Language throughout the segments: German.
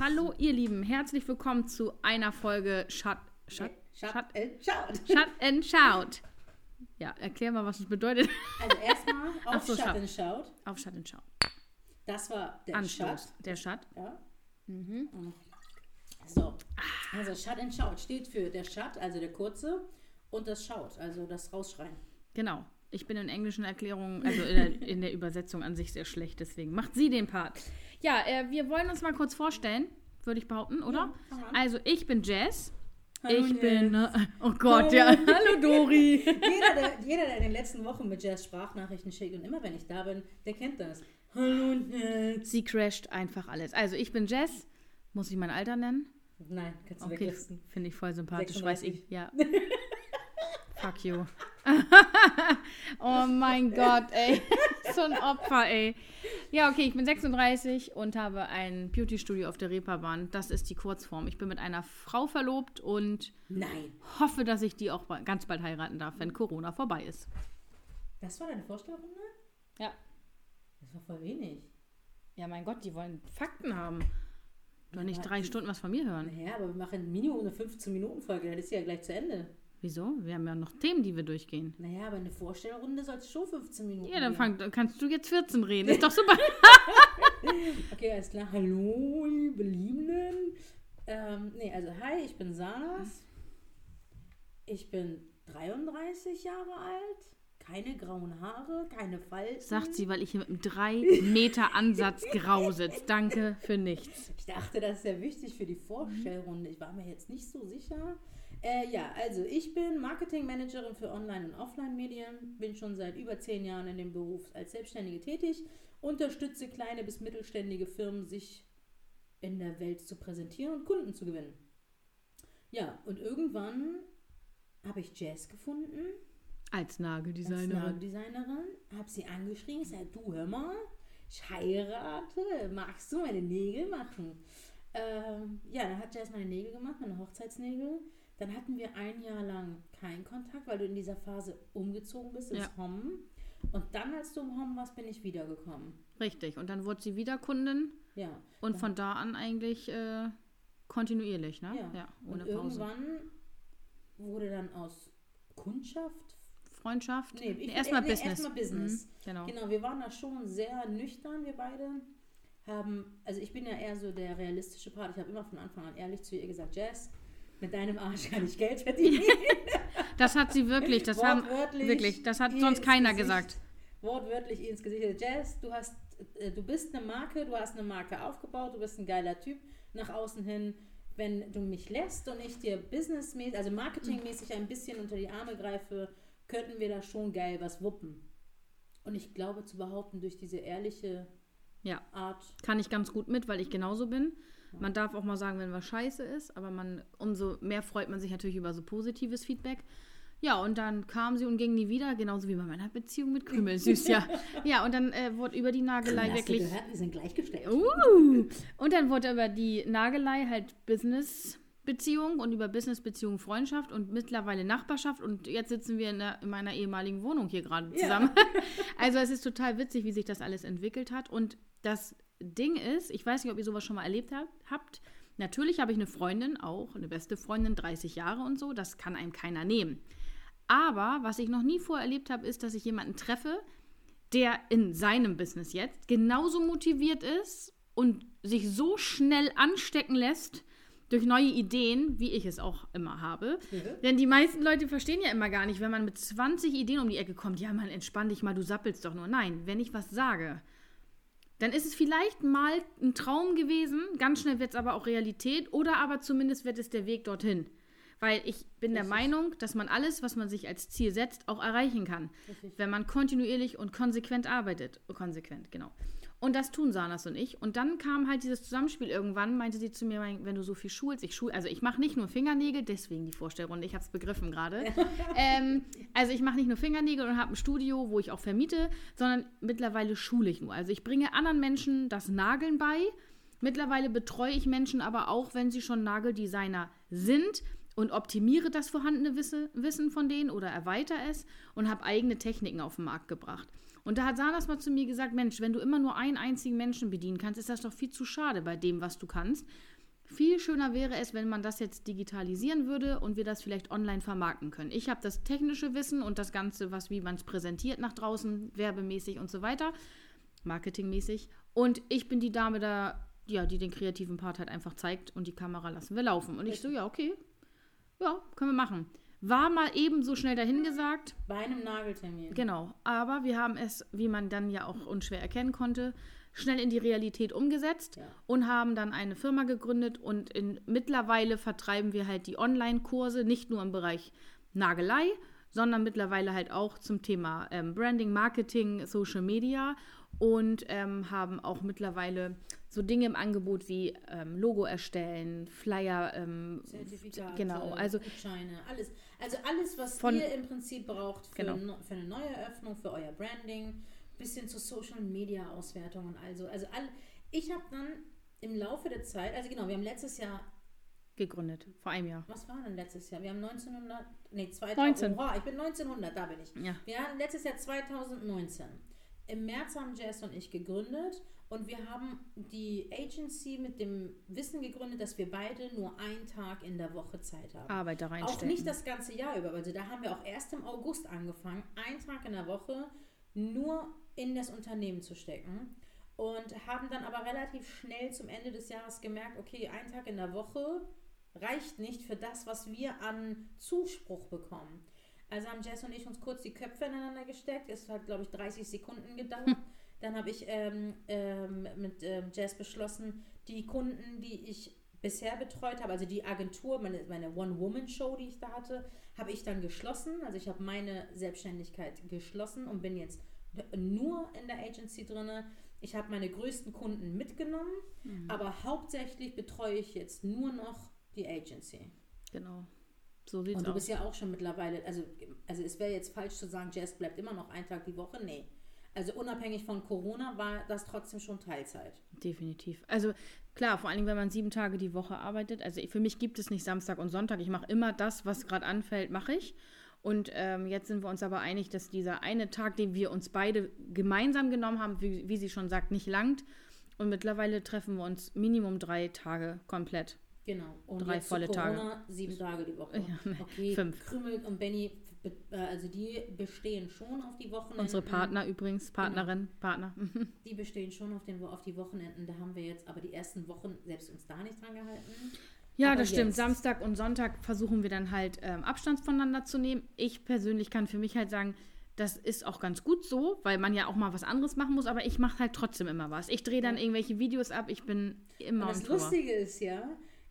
Hallo, ihr Lieben, herzlich willkommen zu einer Folge Shut, Shut, Shut Shut, and shout. Shut and Shout. Ja, erklär mal, was das bedeutet. Also erstmal auf so, Shut shout. and shout. Auf Shut and Shout. Das war der Anstoß. Shut. Der Shut. Ja. Mhm. So, also Shut and shout steht für der Shut, also der kurze, und das Shout, also das Rausschreien. Genau. Ich bin in englischen Erklärungen, also in der, in der Übersetzung an sich sehr schlecht, deswegen macht sie den Part. Ja, äh, wir wollen uns mal kurz vorstellen, würde ich behaupten, oder? Ja, also, ich bin Jess. Hallo, ich Jess. bin, äh, oh Gott, ja. Hallo Dori. Jeder der, jeder, der in den letzten Wochen mit Jazz Sprachnachrichten schickt und immer wenn ich da bin, der kennt das. Hallo Jazz. Sie crasht einfach alles. Also, ich bin Jess. Muss ich mein Alter nennen? Nein, kannst du Okay, weglassen. finde ich voll sympathisch. Weiß 36. ich, ja. Fuck you. oh mein Gott, ey. so ein Opfer, ey. Ja, okay, ich bin 36 und habe ein Beauty-Studio auf der Reeperbahn. Das ist die Kurzform. Ich bin mit einer Frau verlobt und Nein. hoffe, dass ich die auch ganz bald heiraten darf, wenn Corona vorbei ist. Das war deine Vorstellung? Ja. Das war voll wenig. Ja, mein Gott, die wollen Fakten haben. Doch nicht Ja, drei Stunden was von mir hören. Naja, aber wir machen Minimum eine 15-Minuten-Folge, dann ist sie ja gleich zu Ende. Wieso? Wir haben ja noch Themen, die wir durchgehen. Naja, aber eine Vorstellrunde soll schon 15 Minuten Ja, dann fang, kannst du jetzt 14 reden. Ist doch super. Okay, alles klar. Hallo, liebe Liebenden. Ähm, nee, also hi, ich bin Sanas. Ich bin 33 Jahre alt. Keine grauen Haare, keine Falten. Sagt sie, weil ich hier mit einem 3 Meter Ansatz grau sitze. Danke für nichts. Ich dachte, das ist sehr wichtig für die Vorstellrunde. Ich war mir jetzt nicht so sicher. Äh, ja, also ich bin Marketingmanagerin für Online- und Offline-Medien, bin schon seit über zehn Jahren in dem Beruf als Selbstständige tätig, unterstütze kleine bis mittelständige Firmen, sich in der Welt zu präsentieren und Kunden zu gewinnen. Ja, und irgendwann habe ich Jazz gefunden Als als Nageldesignerin. Nageldesignerin, habe sie angeschrien, ich sage, du hör mal, ich heirate, magst du meine Nägel machen? Ähm, ja, dann hat Jazz meine Nägel gemacht, meine Hochzeitsnägel. Dann hatten wir ein Jahr lang keinen Kontakt, weil du in dieser Phase umgezogen bist ins Ja. Hom. Und dann, als du im Hom warst, bin ich wiedergekommen. Richtig. Und dann wurde sie wieder Kundin. Ja. Und von da an eigentlich äh, kontinuierlich, ne? ja. ohne und Pause. irgendwann wurde dann aus Kundschaft Freundschaft? Nee, ich- erstmal nee, Business. erstmal Business. Mhm, genau. Genau, wir waren da schon sehr nüchtern, wir beide. Haben, also ich bin ja eher so der realistische Part. Ich habe immer von Anfang an ehrlich zu ihr gesagt, Jess, mit deinem Arsch kann ich Geld verdienen. Das hat sie wirklich, das haben wirklich, das hat sonst keiner Gesicht. gesagt. Wortwörtlich ins Gesicht. Jess, du hast, äh, du bist eine Marke, du hast eine Marke aufgebaut, du bist ein geiler Typ nach außen hin. Wenn du mich lässt und ich dir businessmäßig, also marketingmäßig ein bisschen unter die Arme greife, könnten wir da schon geil was wuppen. Und ich glaube zu behaupten, durch diese ehrliche Ja. Art Kann ich ganz gut mit, weil ich genauso bin. Man darf auch mal sagen, wenn was scheiße ist, aber man, umso mehr freut man sich natürlich über so positives Feedback. Ja, und dann kam sie und ging nie wieder, genauso wie bei meiner Beziehung mit Krümel. Süß, ja. Ja, und dann äh, wurde über die Nagelei Hast wirklich. du gehört, wir sind gleichgestellt. Uh, und dann wurde über die Nagelei halt Business-Beziehung und über Business-Beziehung Freundschaft und mittlerweile Nachbarschaft und jetzt sitzen wir in, der, in meiner ehemaligen Wohnung hier gerade zusammen. Also es ist total witzig, wie sich das alles entwickelt hat und das Ding ist, ich weiß nicht, ob ihr sowas schon mal erlebt habt. Natürlich habe ich eine Freundin, auch eine beste Freundin, 30 Jahre und so, das kann einem keiner nehmen. Aber was ich noch nie vorher erlebt habe, ist, dass ich jemanden treffe, der in seinem Business jetzt genauso motiviert ist und sich so schnell anstecken lässt durch neue Ideen, wie ich es auch immer habe. Denn die meisten Leute verstehen ja immer gar nicht, wenn man mit 20 Ideen um die Ecke kommt, ja, man entspann dich mal, du sappelst doch nur. Nein, wenn ich was sage, dann ist es vielleicht mal ein Traum gewesen, ganz schnell wird es aber auch Realität oder aber zumindest wird es der Weg dorthin. Weil ich bin der Meinung, dass man alles, was man sich als Ziel setzt, auch erreichen kann. Wenn man kontinuierlich und konsequent arbeitet. Konsequent, genau. Und das tun Sanas und ich. Und dann kam halt dieses Zusammenspiel irgendwann, meinte sie zu mir, wenn du so viel schulst, ich schul, also ich mache nicht nur Fingernägel, deswegen die Vorstellrunde, ich habe es begriffen gerade. ähm, also ich mache nicht nur Fingernägel und habe ein Studio, wo ich auch vermiete, sondern mittlerweile schule ich nur. Also ich bringe anderen Menschen das Nageln bei. Mittlerweile betreue ich Menschen aber auch, wenn sie schon Nageldesigner sind und optimiere das vorhandene Wisse- Wissen von denen oder erweitere es und habe eigene Techniken auf den Markt gebracht. Und da hat Sanas mal zu mir gesagt, Mensch, wenn du immer nur einen einzigen Menschen bedienen kannst, ist das doch viel zu schade bei dem, was du kannst. Viel schöner wäre es, wenn man das jetzt digitalisieren würde und wir das vielleicht online vermarkten können. Ich habe das technische Wissen und das Ganze, was wie man es präsentiert nach draußen, werbemäßig und so weiter, marketingmäßig. Und ich bin die Dame da, ja, die den kreativen Part halt einfach zeigt und die Kamera lassen wir laufen. Und ich so, ja, okay, ja, können wir machen. War mal eben so schnell dahingesagt. Bei einem Nageltermin. Genau. Aber wir haben es, wie man dann ja auch unschwer erkennen konnte, schnell in die Realität umgesetzt Ja. und haben dann eine Firma gegründet und in, mittlerweile vertreiben wir halt die Online-Kurse, nicht nur im Bereich Nagelei, sondern mittlerweile halt auch zum Thema ähm, Branding, Marketing, Social Media und ähm, haben auch mittlerweile so Dinge im Angebot wie ähm, Logo erstellen, Flyer, ähm, Zertifikate, genau, also Gutscheine, alles. Also alles, was Von- ihr im Prinzip braucht für, Genau. no- für eine neue Eröffnung, für euer Branding, bis hin zur Social Media Auswertung und also. Also all, ich habe dann im Laufe der Zeit, also genau, wir haben letztes Jahr, gegründet, vor einem Jahr. was war denn letztes Jahr? Wir haben 1900, nee, 2000, 19. Oha, ich bin 1900, da bin ich. Ja. Wir hatten letztes Jahr 2019. Im März haben Jess und ich gegründet und wir haben die Agency mit dem Wissen gegründet, dass wir beide nur einen Tag in der Woche Zeit haben. Arbeit da Auch reinstecken. nicht das ganze Jahr über. Also da haben wir auch erst im August angefangen, einen Tag in der Woche nur in das Unternehmen zu stecken. Und haben dann aber relativ schnell zum Ende des Jahres gemerkt, okay, ein Tag in der Woche reicht nicht für das, was wir an Zuspruch bekommen. Also haben Jess und ich uns kurz die Köpfe ineinander gesteckt. Es hat, glaube ich, 30 Sekunden gedauert. Dann habe ich ähm, ähm, mit ähm, Jess beschlossen, die Kunden, die ich bisher betreut habe, also die Agentur, meine, meine One-Woman-Show, die ich da hatte, habe ich dann geschlossen. Also ich habe meine Selbstständigkeit geschlossen und bin jetzt nur in der Agency drinne. Ich habe meine größten Kunden mitgenommen, aber hauptsächlich betreue ich jetzt nur noch die Agency. Genau. So sieht's Und du aus. bist ja auch schon mittlerweile, also, also es wäre jetzt falsch zu sagen, Jazz bleibt immer noch ein Tag die Woche. Nee. Also unabhängig von Corona war das trotzdem schon Teilzeit. Definitiv. Also klar, vor allem, wenn man sieben Tage die Woche arbeitet. Also für mich gibt es nicht Samstag und Sonntag. Ich mache immer das, was gerade anfällt, mache ich. Und ähm, jetzt sind wir uns aber einig, dass dieser eine Tag, den wir uns beide gemeinsam genommen haben, wie, wie sie schon sagt, nicht langt. Und mittlerweile treffen wir uns Minimum drei Tage komplett. Genau. Und Drei volle zu Tage. Corona sieben Tage die Woche. Ja, okay, fünf. Krümel und Benny, be- also die bestehen schon auf die Wochenenden. Unsere Partner übrigens, Partnerin, Partner. Die bestehen schon auf, den, auf die Wochenenden. Da haben wir jetzt aber die ersten Wochen selbst uns da nicht dran gehalten. Ja, Aber das stimmt. jetzt- Samstag und Sonntag versuchen wir dann halt ähm, Abstand voneinander zu nehmen. Ich persönlich kann für mich halt sagen, das ist auch ganz gut so, weil man ja auch mal was anderes machen muss, aber ich mache halt trotzdem immer was. Ich drehe dann irgendwelche Videos ab, ich bin immer Und das. Lustige ist ja,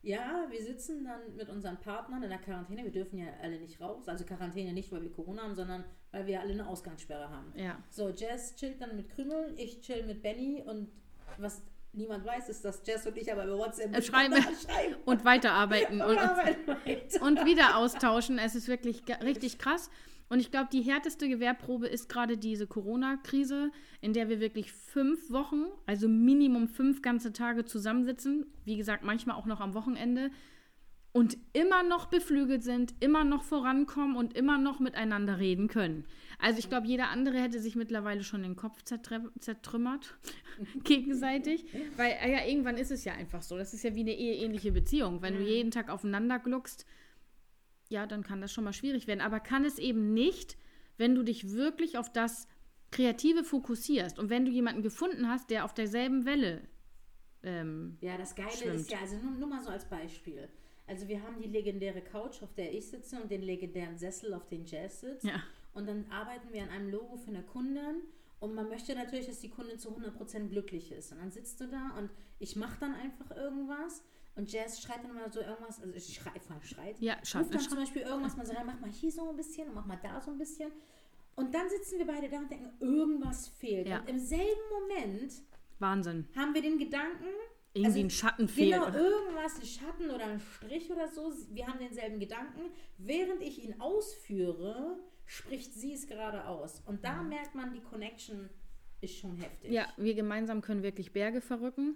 ja, wir sitzen dann mit unseren Partnern in der Quarantäne. Wir dürfen ja alle nicht raus. Also Quarantäne nicht, weil wir Corona haben, sondern weil wir alle eine Ausgangssperre haben. Ja, So, Jess chillt dann mit Krümel, ich chill mit Benny und was niemand weiß, ist, dass Jess und ich aber über WhatsApp Äh, schreiben. und weiterarbeiten und, Und weiter. und wieder austauschen. Es ist wirklich richtig krass. Und ich glaube, die härteste Gewehrprobe ist gerade diese Corona-Krise, in der wir wirklich fünf Wochen, also Minimum fünf ganze Tage zusammensitzen. Wie gesagt, manchmal auch noch am Wochenende. Und immer noch beflügelt sind, immer noch vorankommen und immer noch miteinander reden können. Also ich glaube, jeder andere hätte sich mittlerweile schon den Kopf zertrümmert, gegenseitig. Weil ja, irgendwann ist es ja einfach so. Das ist ja wie eine eheähnliche Beziehung. Wenn du jeden Tag aufeinander gluckst, ja, dann kann das schon mal schwierig werden. Aber kann es eben nicht, wenn du dich wirklich auf das Kreative fokussierst und wenn du jemanden gefunden hast, der auf derselben Welle ähm, Ja, das Geile Schwimmt. ist ja, also nur, nur mal so als Beispiel. Also wir haben die legendäre Couch, auf der ich sitze und den legendären Sessel, auf den Jazz sitzt. Ja. Und dann arbeiten wir an einem Logo für eine Kundin. Und man möchte natürlich, dass die Kundin zu 100% glücklich ist. Und dann sitzt du da und ich mache dann einfach irgendwas. Und Jazz schreit dann mal so irgendwas, also ich schrei, vor allem schreit. Ja, schreit, Ruft dann zum Beispiel irgendwas mal so rein, mach mal hier so ein bisschen und mach mal da so ein bisschen. Und dann sitzen wir beide da und denken, irgendwas fehlt. Ja. Und im selben Moment Wahnsinn. haben wir den Gedanken, Irgendwie Also, ein Schatten fehlt. Genau, irgendwas, ein Schatten oder ein Strich oder so. Wir haben denselben Gedanken. Während ich ihn ausführe, spricht sie es gerade aus. Und da merkt man, die Connection ist schon heftig. Ja, wir gemeinsam können wirklich Berge verrücken.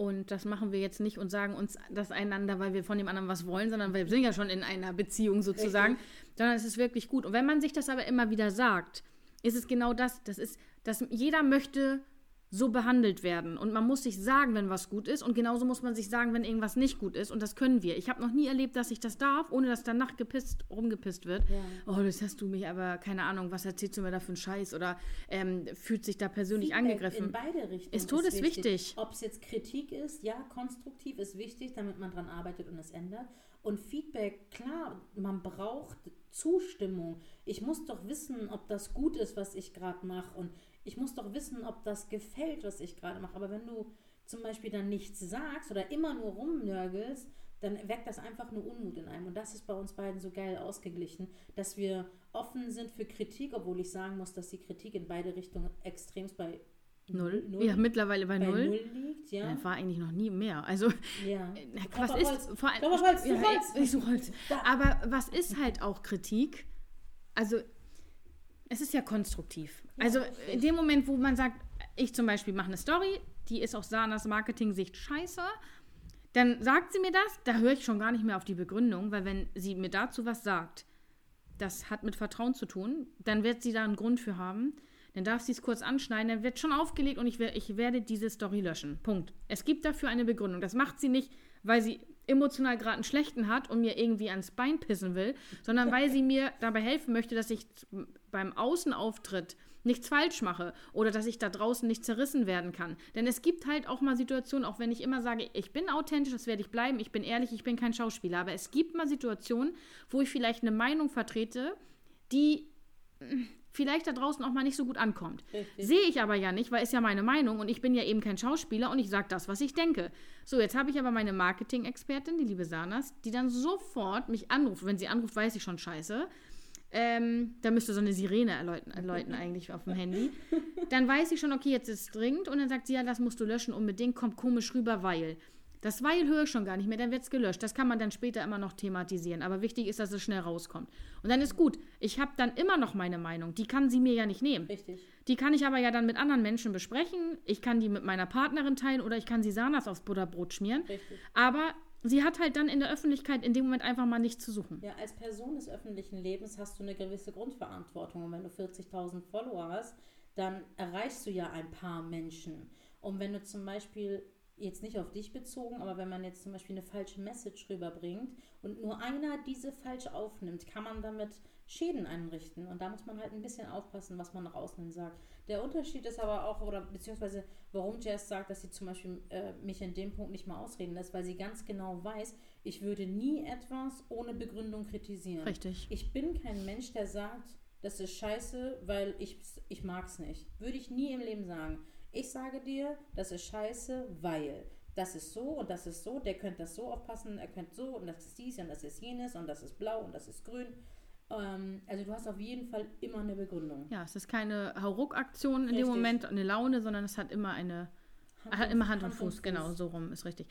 Und das machen wir jetzt nicht und sagen uns das einander, weil wir von dem anderen was wollen, sondern wir sind ja schon in einer Beziehung sozusagen. Sondern es ist wirklich gut. Und wenn man sich das aber immer wieder sagt ist es genau das. Das ist, dass jeder möchte so behandelt werden. Und man muss sich sagen, wenn was gut ist. Und genauso muss man sich sagen, wenn irgendwas nicht gut ist. Und das können wir. Ich habe noch nie erlebt, dass ich das darf, ohne dass danach gepisst, rumgepisst wird. Ja. Oh, das hast du mich aber, keine Ahnung, was erzählst du mir da für einen Scheiß? Oder ähm, fühlt sich da persönlich Feedback angegriffen. In beide Richtungen. Ist todeswichtig. Ob es jetzt Kritik ist, ja, konstruktiv ist wichtig, damit man dran arbeitet und es ändert. Und Feedback, klar, man braucht Zustimmung. Ich muss doch wissen, ob das gut ist, was ich gerade mache. Und ich muss doch wissen, ob das gefällt, was ich gerade mache. Aber wenn du zum Beispiel dann nichts sagst oder immer nur rumnörgelst, dann weckt das einfach nur Unmut in einem. Und das ist bei uns beiden so geil ausgeglichen, dass wir offen sind für Kritik, obwohl ich sagen muss, dass die Kritik in beide Richtungen extremst bei Null. null. Ja, mittlerweile bei, bei null. null liegt, ja. ja. War eigentlich noch nie mehr. Also, ja. was ist. Vor allem, Holz, ja, Holz. Ich suche Holz. Aber was ist halt auch Kritik? Also, es ist ja konstruktiv. Also in dem Moment, wo man sagt, ich zum Beispiel mache eine Story, die ist aus Sanas Marketing-Sicht scheiße, dann sagt sie mir das, da höre ich schon gar nicht mehr auf die Begründung, weil wenn sie mir dazu was sagt, das hat mit Vertrauen zu tun, dann wird sie da einen Grund für haben. Dann darf sie es kurz anschneiden, dann wird schon aufgelegt und ich, ich werde diese Story löschen. Punkt. Es gibt dafür eine Begründung. Das macht sie nicht, weil sie emotional gerade einen schlechten hat und mir irgendwie ans Bein pissen will, sondern weil sie mir dabei helfen möchte, dass ich beim Außenauftritt nichts falsch mache oder dass ich da draußen nicht zerrissen werden kann. Denn es gibt halt auch mal Situationen, auch wenn ich immer sage, ich bin authentisch, das werde ich bleiben, ich bin ehrlich, ich bin kein Schauspieler, aber es gibt mal Situationen, wo ich vielleicht eine Meinung vertrete, die vielleicht da draußen auch mal nicht so gut ankommt. Sehe ich aber ja nicht, weil es ja meine Meinung und ich bin ja eben kein Schauspieler und ich sage das, was ich denke. So, jetzt habe ich aber meine Marketing-Expertin, die liebe Sanas, die dann sofort mich anruft. Wenn sie anruft, weiß ich schon scheiße. Ähm, da müsste so eine Sirene erläuten, erläuten eigentlich auf dem Handy. Dann weiß ich schon, okay, jetzt ist es dringend. Und dann sagt sie, ja, das musst du löschen unbedingt, kommt komisch rüber, weil. Das Weil höre ich schon gar nicht mehr, dann wird es gelöscht. Das kann man dann später immer noch thematisieren. Aber wichtig ist, dass es schnell rauskommt. Und dann ist gut. Ich habe dann immer noch meine Meinung. Die kann sie mir ja nicht nehmen. Richtig. Die kann ich aber ja dann mit anderen Menschen besprechen. Ich kann die mit meiner Partnerin teilen oder ich kann sie Sanas aufs Butterbrot schmieren. Richtig. Aber sie hat halt dann in der Öffentlichkeit in dem Moment einfach mal nichts zu suchen. Ja, als Person des öffentlichen Lebens hast du eine gewisse Grundverantwortung. Und wenn du 40.000 Follower hast, dann erreichst du ja ein paar Menschen. Und wenn du zum Beispiel jetzt nicht auf dich bezogen, aber wenn man jetzt zum Beispiel eine falsche Message rüberbringt und nur einer diese falsch aufnimmt, kann man damit Schäden einrichten. Und da muss man halt ein bisschen aufpassen, was man nach außen hin sagt. Der Unterschied ist aber auch, oder beziehungsweise warum Jess sagt, dass sie zum Beispiel äh, mich in dem Punkt nicht mal ausreden lässt, weil sie ganz genau weiß, ich würde nie etwas ohne Begründung kritisieren. Richtig. Ich bin kein Mensch, der sagt, das ist scheiße, weil ich, ich mag es nicht. Würde ich nie im Leben sagen. Ich sage dir, das ist scheiße, weil das ist so und das ist so, der könnte das so aufpassen, er könnte so und das ist dies und das ist jenes und das ist blau und das ist grün. Ähm, also du hast auf jeden Fall immer eine Begründung. Ja, es ist keine Hauruck-Aktion in richtig. dem Moment, eine Laune, sondern es hat immer eine Hand hat immer Hand, und, Fuß. und Fuß. Genau, so rum ist richtig.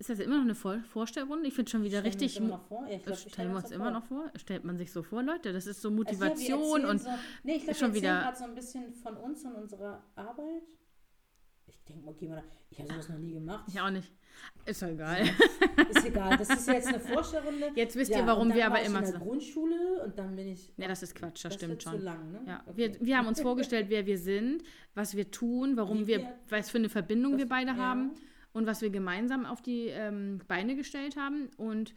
Ist das immer noch eine Vor Vorstellrunde? Ich finde schon wieder Stellen richtig. Immer noch vor? Ja, ich glaub, stellen wir uns immer noch vor? Stellt man sich so vor, Leute? Das ist so Motivation also, und so, nee, ich glaub, schon wieder. gerade so ein bisschen von uns und unserer Arbeit. Ich denke mal, wir da. Ich habe sowas noch nie gemacht. Ich auch nicht. Ist doch egal. Ist egal. Das ist jetzt eine Vorstellrunde. Jetzt wisst ihr, warum wir aber immer. Ich in der Grundschule und dann bin ich. Ja, das ist Quatsch, das, das stimmt schon. Lang, ne? ja. Okay. Wir, wir haben uns vorgestellt, wer wir sind, was wir tun, warum wir, wir, was für eine Verbindung wir beide ja. haben und was wir gemeinsam auf die ähm, Beine gestellt haben. Und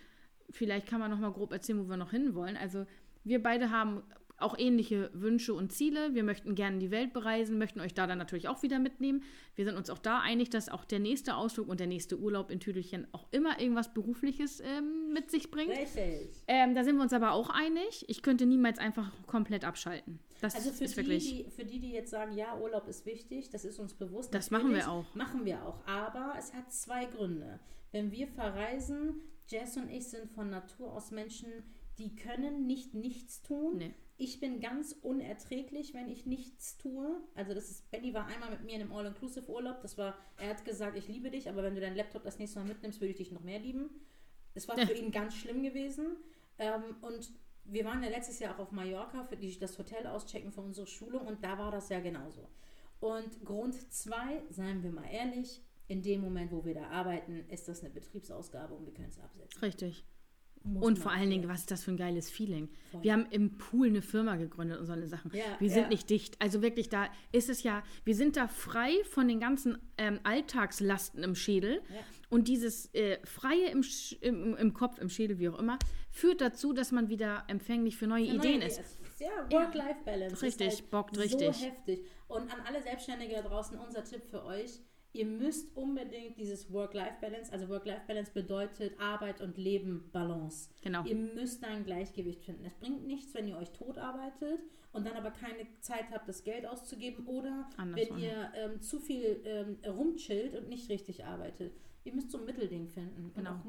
vielleicht kann man noch mal grob erzählen, wo wir noch hinwollen. Also wir beide haben auch ähnliche Wünsche und Ziele. Wir möchten gerne die Welt bereisen, möchten euch da dann natürlich auch wieder mitnehmen. Wir sind uns auch da einig, dass auch der nächste Ausflug und der nächste Urlaub in Tüdelchen auch immer irgendwas Berufliches ähm, mit sich bringt. Richtig. Ähm, da sind wir uns aber auch einig. Ich könnte niemals einfach komplett abschalten. Das also für ist die, wirklich. Die, für die, die jetzt sagen, ja, Urlaub ist wichtig, das ist uns bewusst. Das machen wir auch. Machen wir auch. Aber es hat zwei Gründe. Wenn wir verreisen, Jess und ich sind von Natur aus Menschen, die können nicht nichts tun. Nee. Ich bin ganz unerträglich, wenn ich nichts tue. Also das ist, Benny war einmal mit mir in einem All-Inclusive-Urlaub. Das war, er hat gesagt, ich liebe dich, aber wenn du deinen Laptop das nächste Mal mitnimmst, würde ich dich noch mehr lieben. Das war für ihn ganz schlimm gewesen. Ähm, und wir waren ja letztes Jahr auch auf Mallorca für die, das Hotel auschecken für unsere Schulung und da war das ja genauso. Und Grund zwei, seien wir mal ehrlich, in dem Moment, wo wir da arbeiten, ist das eine Betriebsausgabe und wir können es absetzen. Richtig. Und vor allen Dingen, was ist das für ein geiles Feeling? Voll. Wir haben im Pool eine Firma gegründet und so eine Sachen. Ja, wir sind ja. nicht dicht. Also wirklich, da ist es ja, wir sind da frei von den ganzen ähm, Alltagslasten im Schädel. Ja. Und dieses äh, Freie im, im, im Kopf, im Schädel, wie auch immer, führt dazu, dass man wieder empfänglich für neue Für Ideen neue ist. Ja, Work-Life-Balance. Richtig, ist halt bockt so richtig. heftig. Und an alle Selbstständige da draußen unser Tipp für euch. Ihr müsst unbedingt dieses Work-Life-Balance, also Work-Life-Balance bedeutet Arbeit und Leben Balance. Genau. Ihr müsst da ein Gleichgewicht finden. Es bringt nichts, wenn ihr euch tot arbeitet und dann aber keine Zeit habt, das Geld auszugeben oder Andersrum, wenn ihr ähm, zu viel ähm, rumchillt und nicht richtig arbeitet. Ihr müsst so ein Mittelding finden Genau.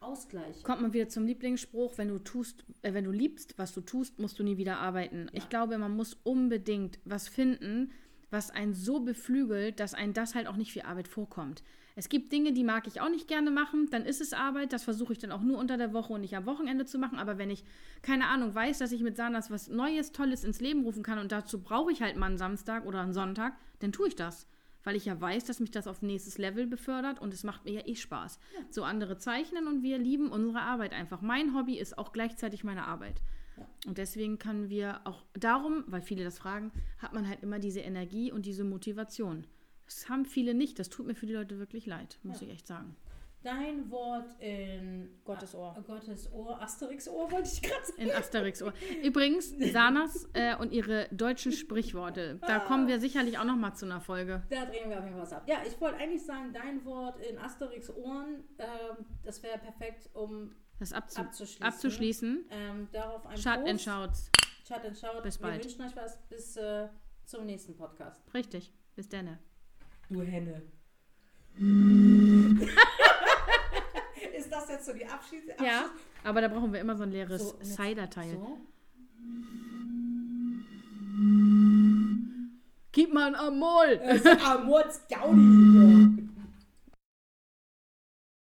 Ausgleich. Kommt man wieder zum Lieblingsspruch, wenn du tust, äh, wenn du liebst, was du tust, musst du nie wieder arbeiten. Ich glaube, man muss unbedingt was finden, was einen so beflügelt, dass einen das halt auch nicht wie Arbeit vorkommt. Es gibt Dinge, die mag ich auch nicht gerne machen, dann ist es Arbeit, das versuche ich dann auch nur unter der Woche und nicht am Wochenende zu machen, aber wenn ich, keine Ahnung, weiß, dass ich mit Sanas was Neues, Tolles ins Leben rufen kann und dazu brauche ich halt mal einen Samstag oder einen Sonntag, dann tue ich das. Weil ich ja weiß, dass mich das auf nächstes Level befördert und es macht mir ja eh Spaß. So andere zeichnen und wir lieben unsere Arbeit einfach. Mein Hobby ist auch gleichzeitig meine Arbeit. Und deswegen können wir auch darum, weil viele das fragen, hat man halt immer diese Energie und diese Motivation. Das haben viele nicht. Das tut mir für die Leute wirklich leid, muss Ja. ich echt sagen. Dein Wort in Gottes Ohr. Ah, Gottes Ohr, Asterix Ohr wollte ich gerade sagen. In Asterix. Ohr. Übrigens, Sanas äh, und ihre deutschen Sprichworte. Da kommen wir sicherlich auch noch mal zu einer Folge. Da drehen wir auf jeden Fall was ab. Ja, ich wollte eigentlich sagen, dein Wort in Asterix Ohren, ähm, das wäre perfekt, um Das abzu Abzuschließen. abzuschließen. ähm, darauf ein Shut and shouts. Shut and Shout. Bis wir bald. wünschen euch was. Bis äh, zum nächsten Podcast. Richtig. Bis dann. Du Henne. Ist das jetzt so die Abschieds... Ja, aber da brauchen wir immer so ein leeres So, Cider-Teil. So? Gib mal ein Amol! Äh, Amorz Gaudi.